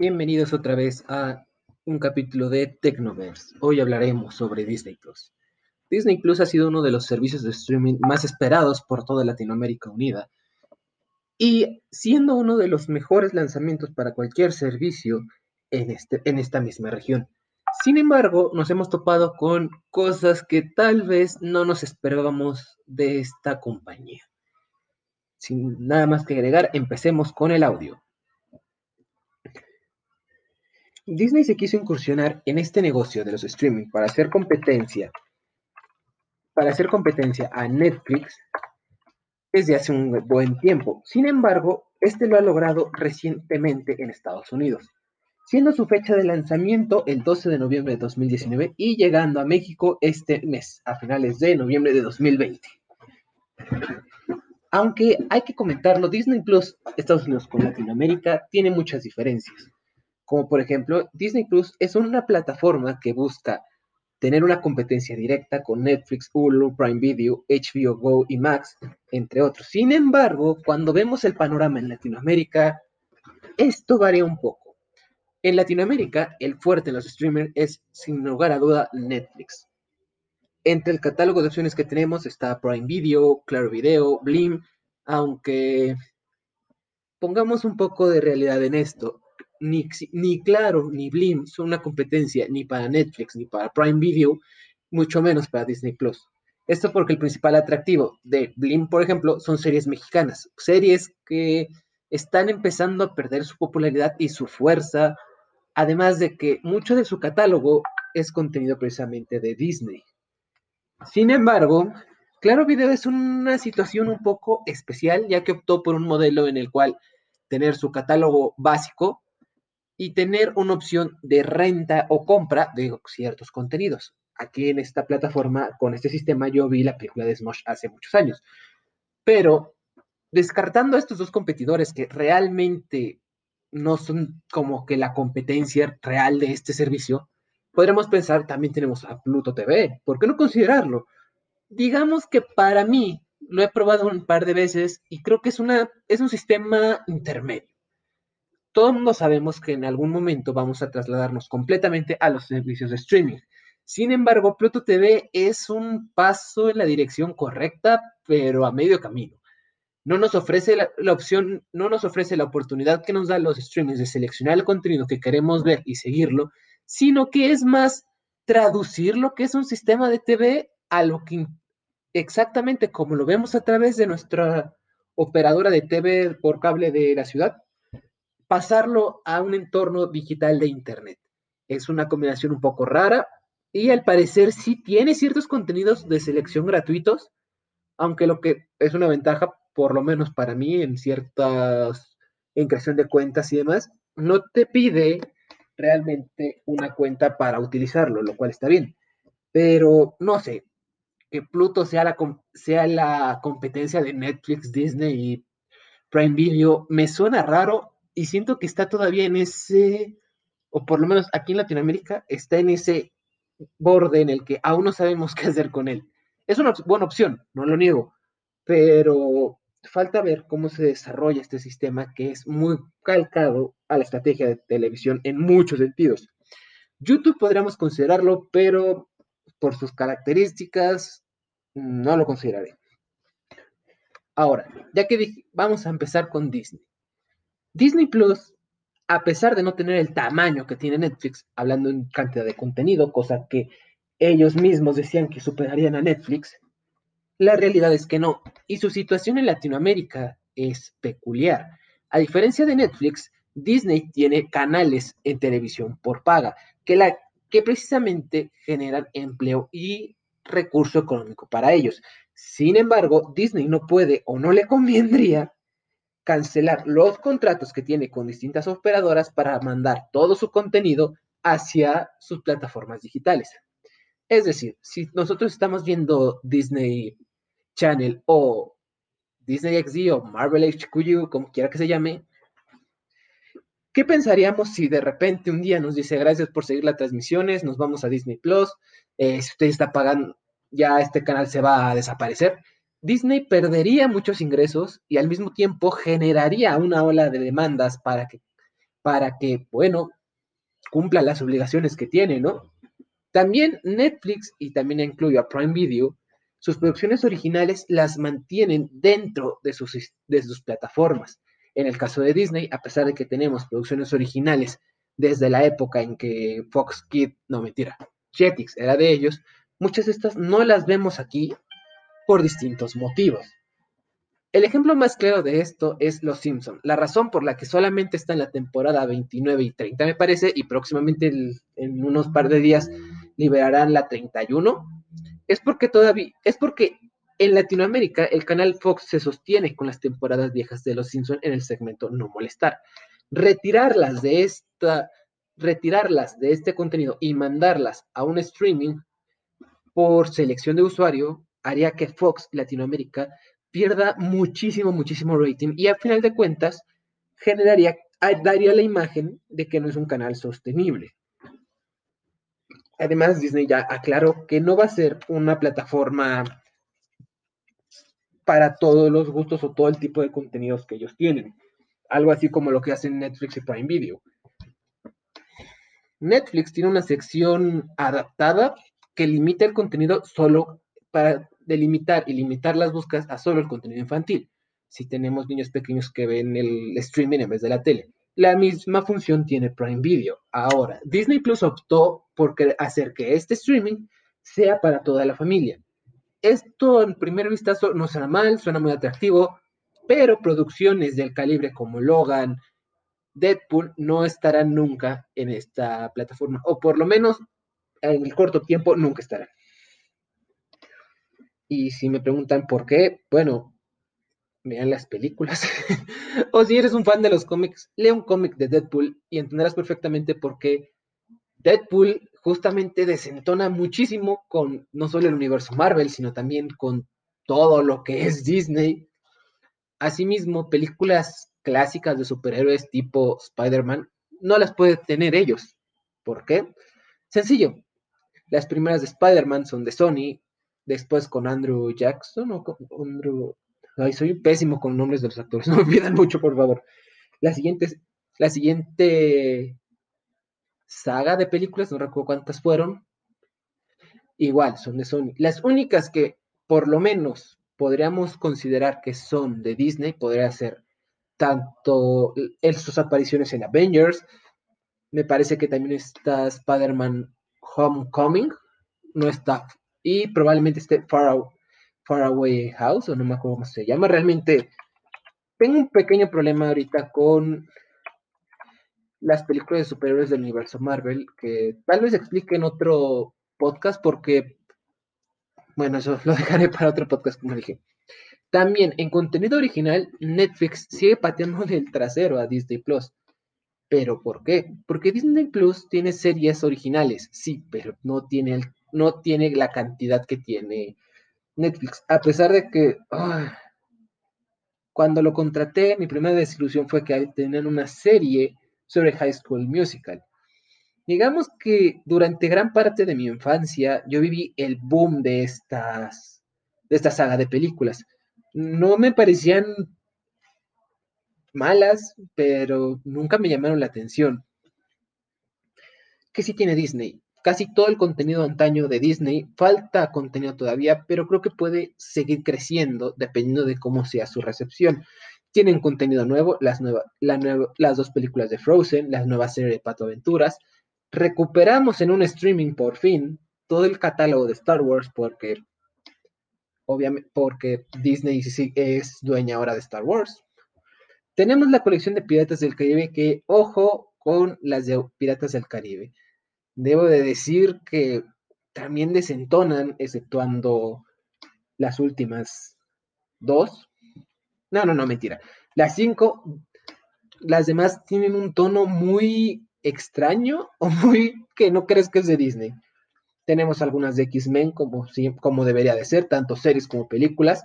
Bienvenidos otra vez a un capítulo de Tecnoverse. Hoy hablaremos sobre Disney Plus. Disney Plus ha sido uno de los servicios de streaming más esperados por toda Latinoamérica Unida y siendo uno de los mejores lanzamientos para cualquier servicio en, este, en esta misma región. Sin embargo, nos hemos topado con cosas que tal vez no nos esperábamos de esta compañía. Sin nada más que agregar, empecemos con el audio. Disney se quiso incursionar en este negocio de los streaming para hacer competencia, para hacer competencia a Netflix desde hace un buen tiempo. Sin embargo, este lo ha logrado recientemente en Estados Unidos, siendo su fecha de lanzamiento el 12 de noviembre de 2019 y llegando a México este mes, a finales de noviembre de 2020. Aunque hay que comentarlo, Disney Plus Estados Unidos con Latinoamérica tiene muchas diferencias como por ejemplo Disney Plus es una plataforma que busca tener una competencia directa con Netflix, Hulu, Prime Video, HBO Go y Max, entre otros. Sin embargo, cuando vemos el panorama en Latinoamérica, esto varía un poco. En Latinoamérica, el fuerte en los streamers es, sin lugar a duda, Netflix. Entre el catálogo de opciones que tenemos está Prime Video, Claro Video, Blim, aunque pongamos un poco de realidad en esto ni, Claro ni Blim son una competencia ni para Netflix ni para Prime Video, mucho menos para Disney Plus. Esto porque el principal atractivo de Blim, por ejemplo, son series mexicanas, series que están empezando a perder su popularidad y su fuerza, además de que mucho de su catálogo es contenido precisamente de Disney. Sin embargo, Claro Video es una situación un poco especial, ya que optó por un modelo en el cual tener su catálogo básico y tener una opción de renta o compra de ciertos contenidos. Aquí en esta plataforma, con este sistema, yo vi la película de Smosh hace muchos años. Pero descartando a estos dos competidores que realmente no son como que la competencia real de este servicio, podremos pensar, también tenemos a Pluto TV. ¿Por qué no considerarlo? Digamos que para mí, lo he probado un par de veces y creo que es, una, es un sistema intermedio todo el mundo sabemos que en algún momento vamos a trasladarnos completamente a los servicios de streaming. Sin embargo, Pluto TV es un paso en la dirección correcta, pero a medio camino. No nos ofrece la, opción, no nos ofrece la oportunidad que nos dan los streamings de seleccionar el contenido que queremos ver y seguirlo, sino que es más traducir lo que es un sistema de TV a lo que exactamente como lo vemos a través de nuestra operadora de TV por cable de la ciudad, pasarlo a un entorno digital de Internet. Es una combinación un poco rara y al parecer sí tiene ciertos contenidos de selección gratuitos, aunque lo que es una ventaja, por lo menos para mí, en ciertas, creación de cuentas y demás, no te pide realmente una cuenta para utilizarlo, lo cual está bien. Pero no sé, que Pluto sea la, sea la competencia de Netflix, Disney y Prime Video, me suena raro y siento que está todavía en ese, o por lo menos aquí en Latinoamérica, está en ese borde en el que aún no sabemos qué hacer con él. Es una buena opción, no lo niego, pero falta ver cómo se desarrolla este sistema que es muy calcado a la estrategia de televisión en muchos sentidos. YouTube podríamos considerarlo, pero por sus características no lo consideraré. Ahora, ya que dije, vamos a empezar con Disney. Disney Plus, a pesar de no tener el tamaño que tiene Netflix, hablando en cantidad de contenido, cosa que ellos mismos decían que superarían a Netflix, la realidad es que no. Y su situación en Latinoamérica es peculiar. A diferencia de Netflix, Disney tiene canales en televisión por paga, que, la, que precisamente generan empleo y recurso económico para ellos. Sin embargo, Disney no puede o no le convendría cancelar los contratos que tiene con distintas operadoras para mandar todo su contenido hacia sus plataformas digitales. Es decir, si nosotros estamos viendo Disney Channel o Disney XD o Marvel HQ, como quiera que se llame, ¿qué pensaríamos si de repente un día nos dice gracias por seguir las transmisiones, nos vamos a Disney Plus, si usted está pagando, ya este canal se va a desaparecer? Disney perdería muchos ingresos y al mismo tiempo generaría una ola de demandas para que para que, bueno, cumpla las obligaciones que tiene, ¿no? También Netflix, y también incluyo a Prime Video, sus producciones originales las mantienen dentro de sus, de sus plataformas. En el caso de Disney, a pesar de que tenemos producciones originales desde la época en que Fox Kid, no mentira, Jetix era de ellos, muchas de estas no las vemos aquí por distintos motivos. El ejemplo más claro de esto es Los Simpson. La razón por la que solamente está en la temporada 29 y 30, me parece, y próximamente en unos par de días liberarán la 31, es porque todavía, es porque en Latinoamérica el canal Fox se sostiene con las temporadas viejas de Los Simpson en el segmento No molestar. Retirarlas de esta, retirarlas de este contenido y mandarlas a un streaming por selección de usuario haría que Fox Latinoamérica pierda muchísimo, muchísimo rating y al final de cuentas generaría, daría la imagen de que no es un canal sostenible. Además, Disney ya aclaró que no va a ser una plataforma para todos los gustos o todo el tipo de contenidos que ellos tienen. Algo así como lo que hacen Netflix y Prime Video. Netflix tiene una sección adaptada que limita el contenido solo para delimitar y limitar las búsquedas a solo el contenido infantil. Si tenemos niños pequeños que ven el streaming en vez de la tele. La misma función tiene Prime Video. Ahora, Disney Plus optó por hacer que este streaming sea para toda la familia. Esto en primer vistazo no suena mal, suena muy atractivo, pero producciones del calibre como Logan, Deadpool no estarán nunca en esta plataforma, o por lo menos en el corto tiempo nunca estarán. Y si me preguntan por qué, bueno, vean las películas. o si eres un fan de los cómics, lee un cómic de Deadpool y entenderás perfectamente por qué Deadpool justamente desentona muchísimo con no solo el universo Marvel, sino también con todo lo que es Disney. Asimismo, películas clásicas de superhéroes tipo Spider-Man no las pueden tener ellos. ¿Por qué? Sencillo. Las primeras de Spider-Man son de Sony, después con Andrew Jackson o con Andrew... Ay, soy pésimo con nombres de los actores, no me pidan mucho, por favor. La siguiente, la siguiente saga de películas, no recuerdo cuántas fueron, igual, son de Sony. Las únicas que por lo menos podríamos considerar que son de Disney, podría ser tanto sus apariciones en Avengers, me parece que también está Spider-Man Homecoming, no está y probablemente esté Far, Away House, o no me acuerdo cómo se llama. Realmente tengo un pequeño problema ahorita con las películas de superhéroes del universo Marvel, que tal vez explique en otro podcast, porque, bueno, eso lo dejaré para otro podcast, como dije. También, en contenido original, Netflix sigue pateando del trasero a Disney Plus. ¿Pero por qué? Porque Disney Plus tiene series originales, sí, pero no tiene el no tiene la cantidad que tiene Netflix. A pesar de que cuando lo contraté, mi primera desilusión fue que tenían una serie sobre High School Musical. Digamos que durante gran parte de mi infancia yo viví el boom de estas de esta saga de películas. No me parecían malas, pero nunca me llamaron la atención. ¿Qué sí tiene Disney? Casi todo el contenido antaño de Disney, falta contenido todavía, pero creo que puede seguir creciendo dependiendo de cómo sea su recepción. Tienen contenido nuevo, las, las dos películas de Frozen, la nueva serie de Pato Aventuras. Recuperamos en un streaming por fin todo el catálogo de Star Wars porque obviamente porque Disney es dueña ahora de Star Wars. Tenemos la colección de Piratas del Caribe que, ojo con las de Piratas del Caribe debo de decir que también desentonan, exceptuando las últimas dos. No, no, no, mentira. Las cinco, las demás tienen un tono muy extraño o muy que no crees que es de Disney. Tenemos algunas de X-Men como, como debería de ser, tanto series como películas.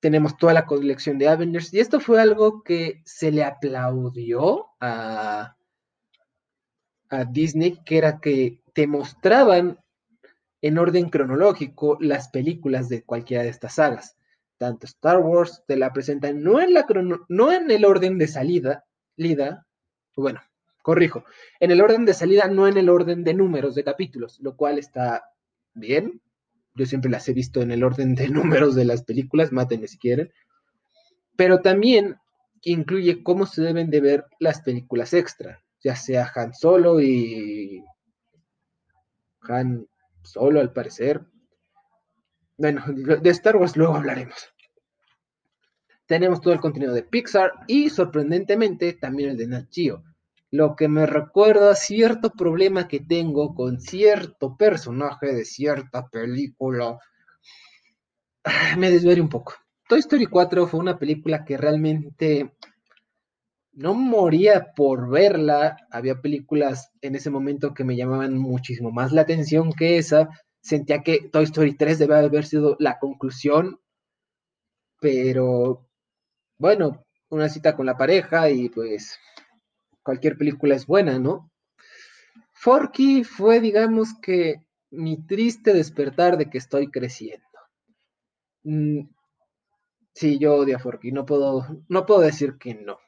Tenemos toda la colección de Avengers y esto fue algo que se le aplaudió a, a Disney, que era que te mostraban en orden cronológico las películas de cualquiera de estas sagas. tanto Star Wars te la presentan no en, la no en el orden de salida, lida, bueno, corrijo, en el orden de salida, no en el orden de números de capítulos, lo cual está bien. Yo siempre las he visto en el orden de números de las películas, mátenme si quieren. Pero también incluye cómo se deben de ver las películas extra, ya sea Han Solo y Han Solo al parecer. Bueno, de Star Wars luego hablaremos. Tenemos todo el contenido de Pixar y sorprendentemente también el de Nat Geo lo que me recuerda cierto problema que tengo con cierto personaje de cierta película. Ah, me desviaré un poco. Toy Story 4 fue una película que realmente no moría por verla. Había películas en ese momento que me llamaban muchísimo más la atención que esa. Sentía que Toy Story 3 debe haber sido la conclusión. Pero bueno, una cita con la pareja y pues cualquier película es buena, ¿no? Forky fue, digamos que, mi triste despertar de que estoy creciendo. Mm, sí, yo odio a Forky, no puedo, no puedo decir que no.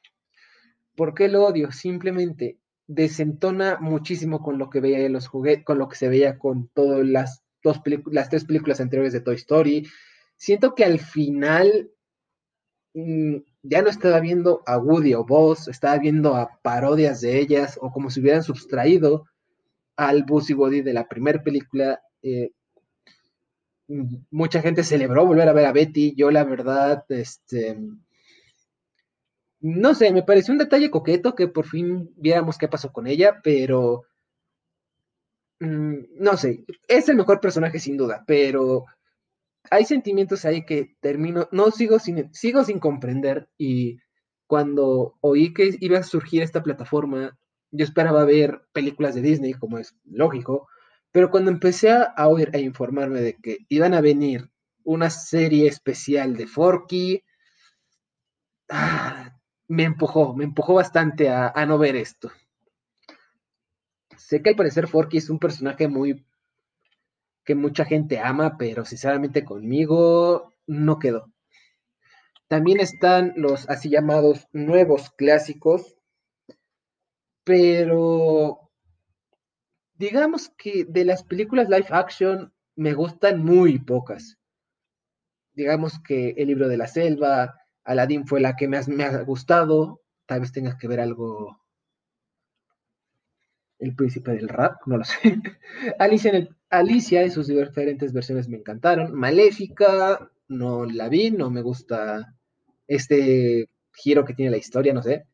¿Por qué lo odio? Simplemente desentona muchísimo con lo que veía en los juguetes, con lo que se veía con todas las dos las tres películas anteriores de Toy Story. Siento que al final mm, ya no estaba viendo a Woody o Buzz, estaba viendo a parodias de ellas o como si hubieran sustraído al Buzz y Woody de la primera película. Eh, mucha gente celebró volver a ver a Betty. Yo, la verdad, este. No sé, me pareció un detalle coqueto que por fin viéramos qué pasó con ella, pero. Mm, no sé, es el mejor personaje sin duda, pero hay sentimientos ahí que termino, no sigo sin, sigo sin comprender y cuando oí que iba a surgir esta plataforma, yo esperaba ver películas de Disney, como es lógico, pero cuando empecé a oír e informarme de que iban a venir una serie especial de Forky, ah, me empujó, me empujó bastante a, no ver esto. Sé que al parecer Forky es un personaje muy que mucha gente ama, pero sinceramente conmigo no quedó. También están los así llamados nuevos clásicos, pero digamos que de las películas live action me gustan muy pocas. Digamos que El libro de la selva, Aladdin fue la que me ha gustado, tal vez tengas que ver algo el príncipe del rap, no lo sé. Alicia, y sus diferentes versiones me encantaron. Maléfica, no la vi, no me gusta este giro que tiene la historia, no sé.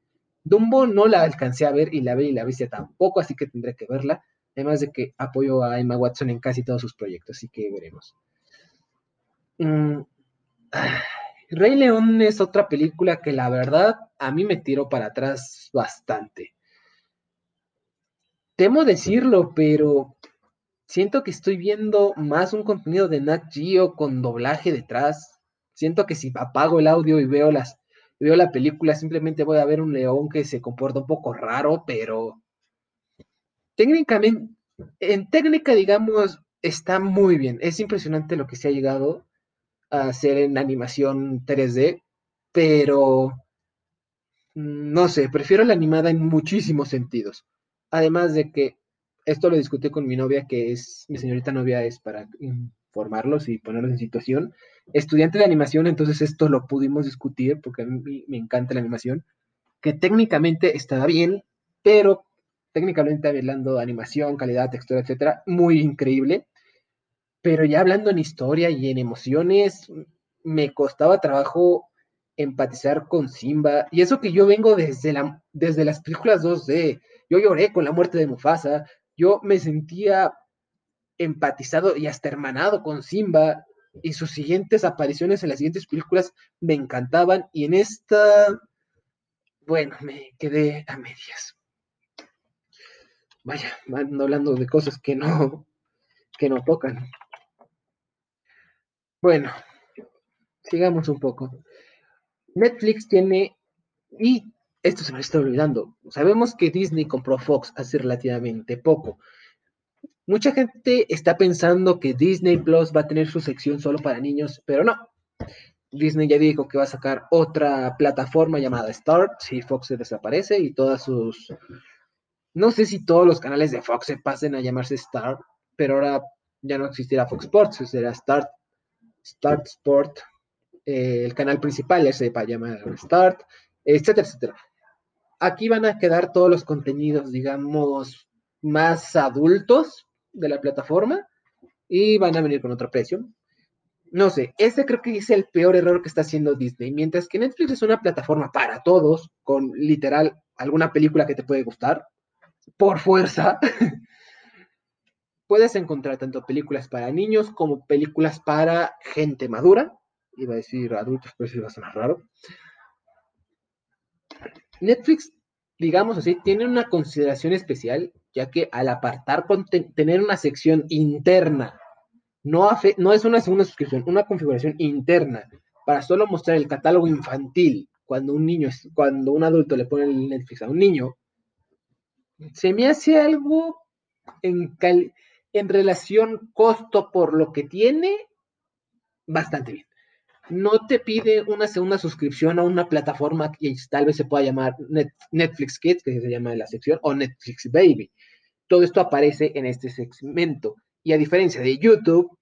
Dumbo no la alcancé a ver y la vi y la viste tampoco, así que tendré que verla. Además de que apoyo a Emma Watson en casi todos sus proyectos, así que veremos. Mm, Rey León es otra película que la verdad a mí me tiró para atrás bastante temo decirlo, pero siento que estoy viendo más un contenido de Nat Geo con doblaje detrás. Siento que si apago el audio y veo las veo la película, simplemente voy a ver un león que se comporta un poco raro, pero técnicamente, en técnica, digamos, está muy bien. Es impresionante lo que se ha llegado a hacer en animación 3D, pero no sé, prefiero la animada en muchísimos sentidos. Además de que esto lo discutí con mi novia, que es, mi señorita novia es para informarlos y ponerlos en situación. Estudiante de animación, entonces esto lo pudimos discutir porque a mí me encanta la animación, que técnicamente estaba bien, pero técnicamente hablando animación, calidad, textura, etcétera, muy increíble. Pero ya hablando en historia y en emociones, me costaba trabajo empatizar con Simba. Y eso que yo vengo desde, la, desde las películas 2D, yo lloré con la muerte de Mufasa, yo me sentía empatizado y hasta hermanado con Simba y sus siguientes apariciones en las siguientes películas me encantaban y en esta, bueno, me quedé a medias. Vaya, ando hablando de cosas que no, que no tocan. Bueno, sigamos un poco. Netflix tiene, y esto se me está olvidando. Sabemos que Disney compró Fox hace relativamente poco. Mucha gente está pensando que Disney Plus va a tener su sección solo para niños, pero no. Disney ya dijo que va a sacar otra plataforma llamada Start si Fox se desaparece y todas sus... No sé si todos los canales de Fox se pasen a llamarse Start, pero ahora ya no existirá Fox Sports, será Start, Start Sport, eh, el canal principal se va a llamar Start, etcétera, etcétera. Aquí van a quedar todos los contenidos, digamos, más adultos de la plataforma y van a venir con otro precio. No sé, ese creo que es el peor error que está haciendo Disney. Mientras que Netflix es una plataforma para todos, con literal alguna película que te puede gustar, por fuerza, puedes encontrar tanto películas para niños como películas para gente madura. Iba a decir adultos, pero eso iba a sonar raro. Netflix, digamos así, tiene una consideración especial, ya que al apartar, tener una sección interna no, no es una segunda suscripción, una configuración interna para solo mostrar el catálogo infantil cuando un niño, cuando un adulto le pone el Netflix a un niño, se me hace algo en, en relación costo por lo que tiene bastante bien. No te pide una segunda suscripción a una plataforma que tal vez se pueda llamar Netflix Kids, que se llama la sección, o Netflix Baby. Todo esto aparece en este segmento. Y a diferencia de YouTube,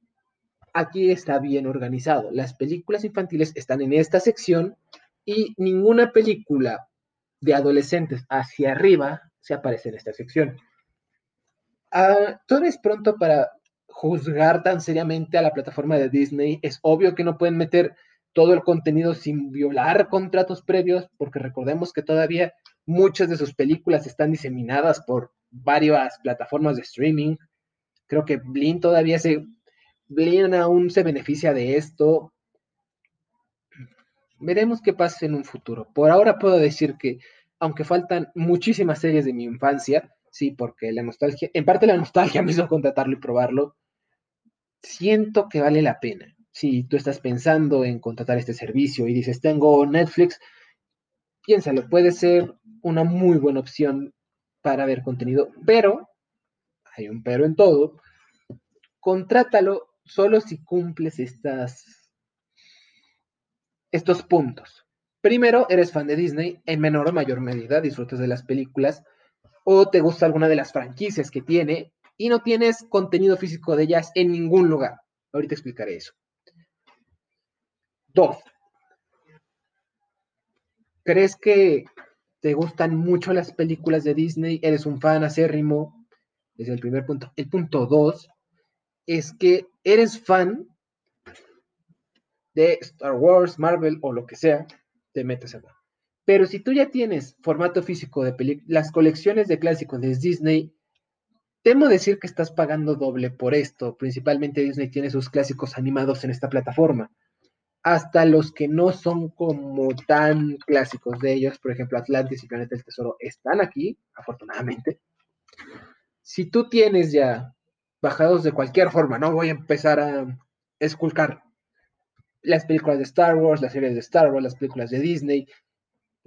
aquí está bien organizado. Las películas infantiles están en esta sección y ninguna película de adolescentes hacia arriba se aparece en esta sección. Uh, todo pronto para juzgar tan seriamente a la plataforma de Disney. Es obvio que no pueden meter todo el contenido sin violar contratos previos, porque recordemos que todavía muchas de sus películas están diseminadas por varias plataformas de streaming. Creo que Blin todavía se. Blin aún se beneficia de esto. Veremos qué pasa en un futuro. Por ahora puedo decir que, aunque faltan muchísimas series de mi infancia, sí, porque la nostalgia, en parte la nostalgia me hizo contratarlo y probarlo, siento que vale la pena. Si tú estás pensando en contratar este servicio y dices, tengo Netflix, piénsalo, puede ser una muy buena opción para ver contenido, pero hay un pero en todo, contrátalo solo si cumples estas, estos puntos. Primero, eres fan de Disney, en menor o mayor medida disfrutas de las películas o te gusta alguna de las franquicias que tiene y no tienes contenido físico de ellas en ningún lugar. Ahorita explicaré eso. Dos. ¿Crees que te gustan mucho las películas de Disney? ¿Eres un fan acérrimo? es el primer punto. El punto dos es que eres fan de Star Wars, Marvel o lo que sea, te metes. Pero si tú ya tienes formato físico de las colecciones de clásicos de Disney, temo decir que estás pagando doble por esto. Principalmente Disney tiene sus clásicos animados en esta plataforma. Hasta los que no son como tan clásicos de ellos, por ejemplo, Atlantis y Planeta del Tesoro, están aquí, afortunadamente si tú tienes ya bajados de cualquier forma, no voy a empezar a esculcar las películas de Star Wars, las series de Star Wars, las películas de Disney,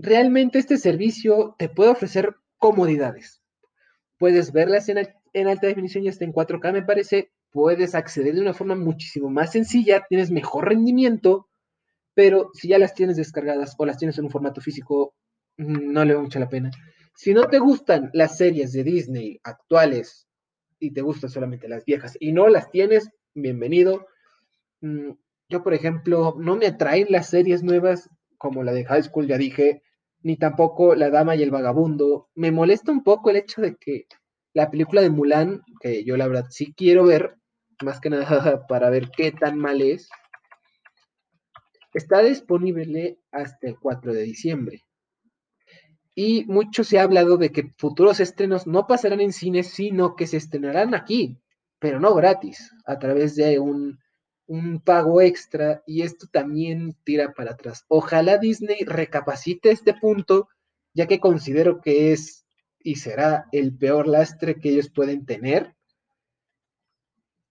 realmente este servicio te puede ofrecer comodidades. Puedes verlas en, en alta definición y hasta en 4K, me parece. Puedes acceder de una forma muchísimo más sencilla, tienes mejor rendimiento, pero si ya las tienes descargadas o las tienes en un formato físico, mm, no le va mucho la pena. Si no te gustan las series de Disney actuales y te gustan solamente las viejas y no las tienes, bienvenido. Mm, yo, por ejemplo, no me atraen las series nuevas como la de High School, ya dije, ni tampoco La Dama y el Vagabundo. Me molesta un poco el hecho de que la película de Mulan, que yo la verdad sí quiero ver, más que nada para ver qué tan mal es, está disponible hasta el 4 de diciembre. Y mucho se ha hablado de que futuros estrenos no pasarán en cines, sino que se estrenarán aquí, pero no gratis, a través de un, un pago extra. Y esto también tira para atrás. Ojalá Disney recapacite este punto, ya que considero que es y será el peor lastre que ellos pueden tener.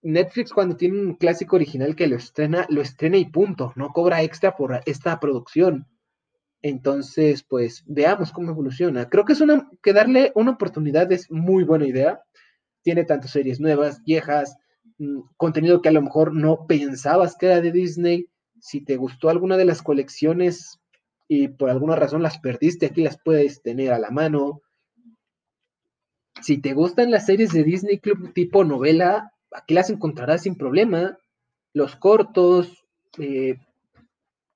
Netflix cuando tiene un clásico original que lo estrena, lo estrena y punto, no cobra extra por esta producción. Entonces, pues veamos cómo evoluciona. Creo que es una que darle una oportunidad es muy buena idea. Tiene tantas series nuevas, viejas, contenido que a lo mejor no pensabas que era de Disney. Si te gustó alguna de las colecciones y por alguna razón las perdiste, aquí las puedes tener a la mano. Si te gustan las series de Disney Club tipo novela, aquí las encontrarás sin problema. Los cortos, eh,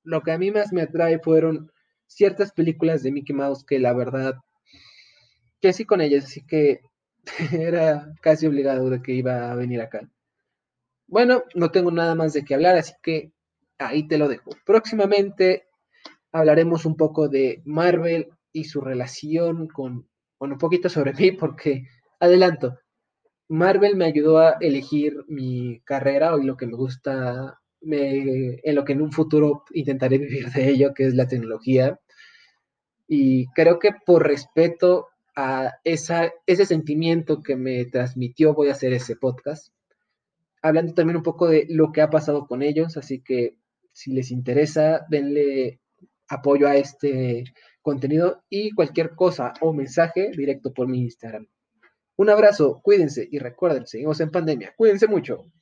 lo que a mí más me atrae fueron ciertas películas de Mickey Mouse que la verdad sí con ellas, así que era casi obligado de que iba a venir acá. Bueno, no tengo nada más de qué hablar, así que ahí te lo dejo. Próximamente hablaremos un poco de Marvel y su relación con, bueno, un poquito sobre mí, porque adelanto, Marvel me ayudó a elegir mi carrera o lo que me gusta, me, en lo que en un futuro intentaré vivir de ello, que es la tecnología. Y creo que por respeto a esa, ese sentimiento que me transmitió, voy a hacer ese podcast, hablando también un poco de lo que ha pasado con ellos, así que si les interesa, denle apoyo a este contenido y cualquier cosa o mensaje directo por mi Instagram. Un abrazo, cuídense y recuerden, seguimos en pandemia. Cuídense mucho.